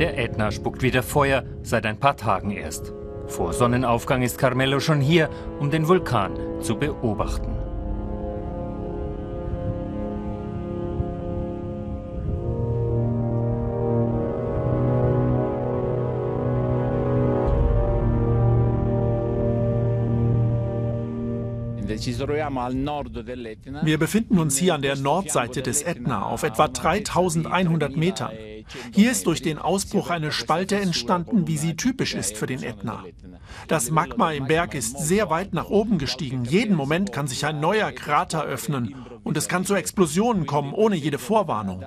Ätna spuckt wieder Feuer, seit ein paar Tagen erst. Vor Sonnenaufgang ist Carmelo schon hier, um den Vulkan zu beobachten. Wir befinden uns hier an der Nordseite des Ätna auf etwa 3100 Metern. Hier ist durch den Ausbruch eine Spalte entstanden, wie sie typisch ist für den Ätna. Das Magma im Berg ist sehr weit nach oben gestiegen. Jeden Moment kann sich ein neuer Krater öffnen und es kann zu Explosionen kommen, ohne jede Vorwarnung.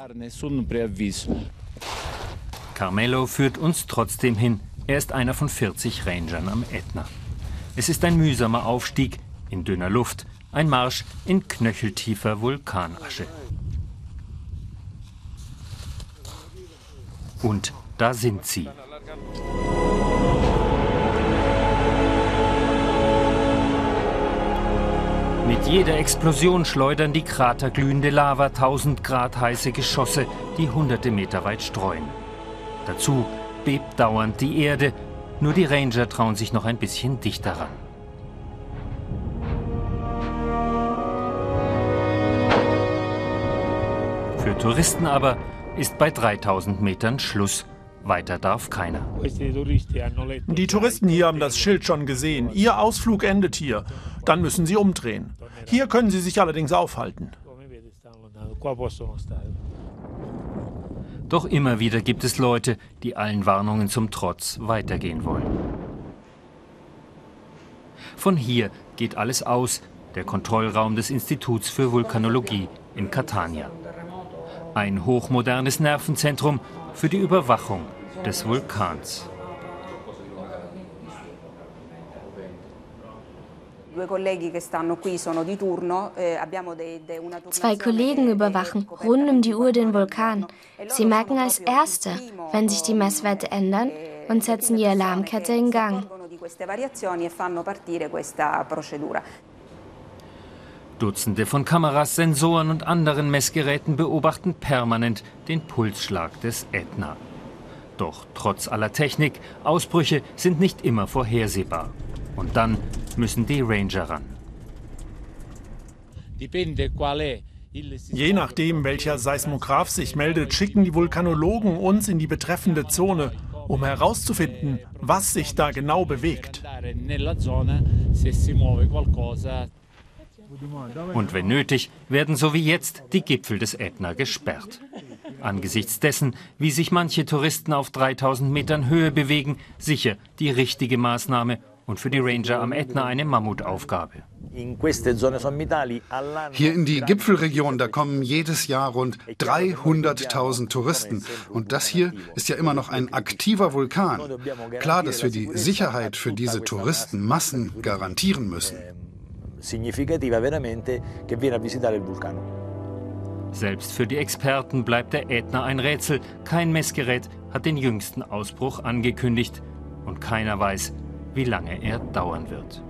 Carmelo führt uns trotzdem hin. Er ist einer von 40 Rangern am Ätna. Es ist ein mühsamer Aufstieg in dünner Luft, ein Marsch in knöcheltiefer Vulkanasche. Und da sind sie. Mit jeder Explosion schleudern die kraterglühende Lava 1000 Grad heiße Geschosse, die hunderte Meter weit streuen. Dazu bebt dauernd die Erde, nur die Ranger trauen sich noch ein bisschen dichter ran. Für Touristen aber ist bei 3000 Metern Schluss. Weiter darf keiner. Die Touristen hier haben das Schild schon gesehen. Ihr Ausflug endet hier. Dann müssen sie umdrehen. Hier können sie sich allerdings aufhalten. Doch immer wieder gibt es Leute, die allen Warnungen zum Trotz weitergehen wollen. Von hier geht alles aus, der Kontrollraum des Instituts für Vulkanologie in Catania. Ein hochmodernes Nervenzentrum für die Überwachung des Vulkans. Zwei Kollegen überwachen rund um die Uhr den Vulkan. Sie merken als Erste, wenn sich die Messwerte ändern und setzen die Alarmkette in Gang. Dutzende von Kameras, Sensoren und anderen Messgeräten beobachten permanent den Pulsschlag des Ätna. Doch trotz aller Technik, Ausbrüche sind nicht immer vorhersehbar. Und dann müssen die Ranger ran. Je nachdem, welcher Seismograph sich meldet, schicken die Vulkanologen uns in die betreffende Zone, um herauszufinden, was sich da genau bewegt. Und wenn nötig, werden so wie jetzt die Gipfel des Ätna gesperrt. Angesichts dessen, wie sich manche Touristen auf 3000 Metern Höhe bewegen, sicher die richtige Maßnahme und für die Ranger am Ätna eine Mammutaufgabe. Hier in die Gipfelregion, da kommen jedes Jahr rund 300.000 Touristen. Und das hier ist ja immer noch ein aktiver Vulkan. Klar, dass wir die Sicherheit für diese Touristenmassen garantieren müssen significativa veramente che viene a visitare il vulcano. Selbst für die Experten bleibt der Ätna ein Rätsel. Kein Messgerät hat den jüngsten Ausbruch angekündigt und keiner weiß, wie lange er dauern wird.